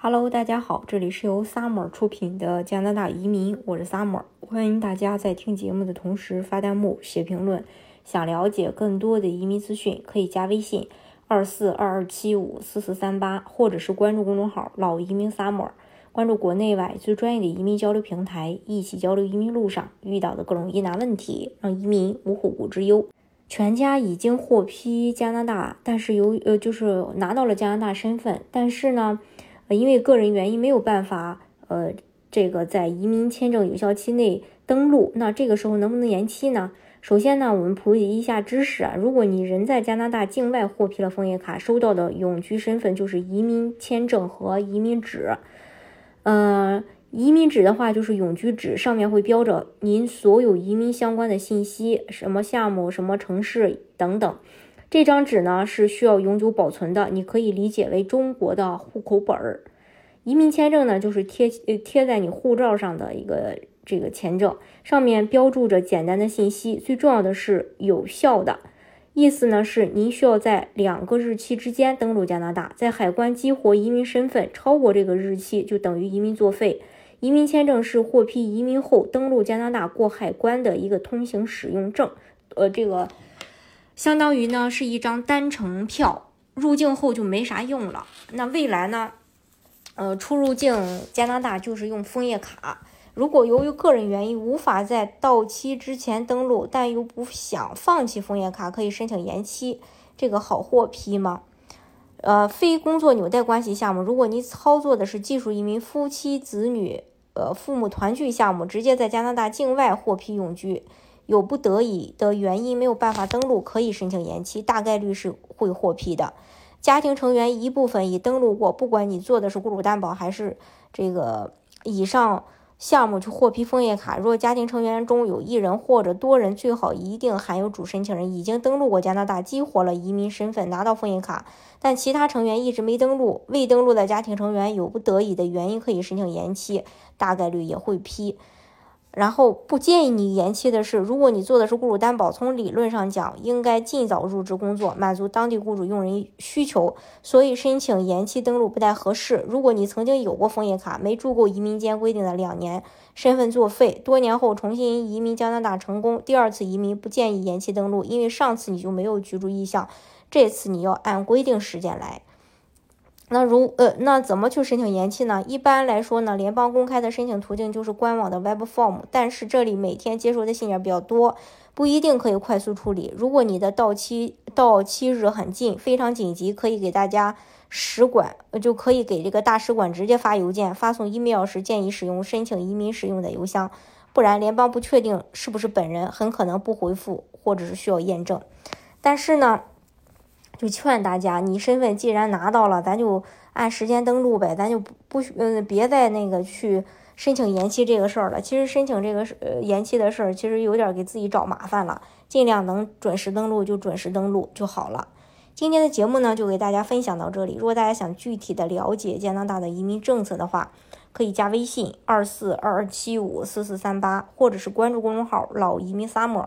Hello，大家好，这里是由 Summer 出品的加拿大移民，我是 Summer，欢迎大家在听节目的同时发弹幕、写评论。想了解更多的移民资讯，可以加微信二四二二七五四四三八，或者是关注公众号“老移民 Summer”，关注国内外最专业的移民交流平台，一起交流移民路上遇到的各种疑难问题，让移民无后顾之忧。全家已经获批加拿大，但是由呃就是拿到了加拿大身份，但是呢，呃因为个人原因没有办法呃这个在移民签证有效期内登陆，那这个时候能不能延期呢？首先呢，我们普及一下知识啊。如果你人在加拿大境外获批了枫叶卡，收到的永居身份就是移民签证和移民纸。呃，移民纸的话就是永居纸，上面会标着您所有移民相关的信息，什么项目、什么城市等等。这张纸呢是需要永久保存的，你可以理解为中国的户口本儿。移民签证呢就是贴贴在你护照上的一个。这个签证上面标注着简单的信息，最重要的是有效的。意思呢是您需要在两个日期之间登陆加拿大，在海关激活移民身份，超过这个日期就等于移民作废。移民签证是获批移民后登陆加拿大过海关的一个通行使用证，呃，这个相当于呢是一张单程票，入境后就没啥用了。那未来呢，呃，出入境加拿大就是用枫叶卡。如果由于个人原因无法在到期之前登录，但又不想放弃枫叶卡，可以申请延期。这个好获批吗？呃，非工作纽带关系项目，如果你操作的是技术移民夫妻子女，呃，父母团聚项目，直接在加拿大境外获批永居，有不得已的原因没有办法登录，可以申请延期，大概率是会获批的。家庭成员一部分已登录过，不管你做的是雇主担保还是这个以上。项目去获批枫叶卡，若家庭成员中有一人或者多人，最好一定含有主申请人已经登录过加拿大，激活了移民身份，拿到枫叶卡，但其他成员一直没登录，未登录的家庭成员有不得已的原因可以申请延期，大概率也会批。然后不建议你延期的是，如果你做的是雇主担保，从理论上讲应该尽早入职工作，满足当地雇主用人需求，所以申请延期登录不太合适。如果你曾经有过枫叶卡，没住够移民间规定的两年，身份作废，多年后重新移民加拿大成功，第二次移民不建议延期登录，因为上次你就没有居住意向，这次你要按规定时间来。那如呃，那怎么去申请延期呢？一般来说呢，联邦公开的申请途径就是官网的 Web Form，但是这里每天接收的信件比较多，不一定可以快速处理。如果你的到期到期日很近，非常紧急，可以给大家使馆，就可以给这个大使馆直接发邮件，发送 email 时建议使用申请移民使用的邮箱，不然联邦不确定是不是本人，很可能不回复或者是需要验证。但是呢。就劝大家，你身份既然拿到了，咱就按时间登录呗，咱就不不嗯，别再那个去申请延期这个事儿了。其实申请这个呃延期的事儿，其实有点给自己找麻烦了。尽量能准时登录就准时登录就好了。今天的节目呢，就给大家分享到这里。如果大家想具体的了解加拿大的移民政策的话，可以加微信二四二二七五四四三八，或者是关注公众号“老移民 summer”。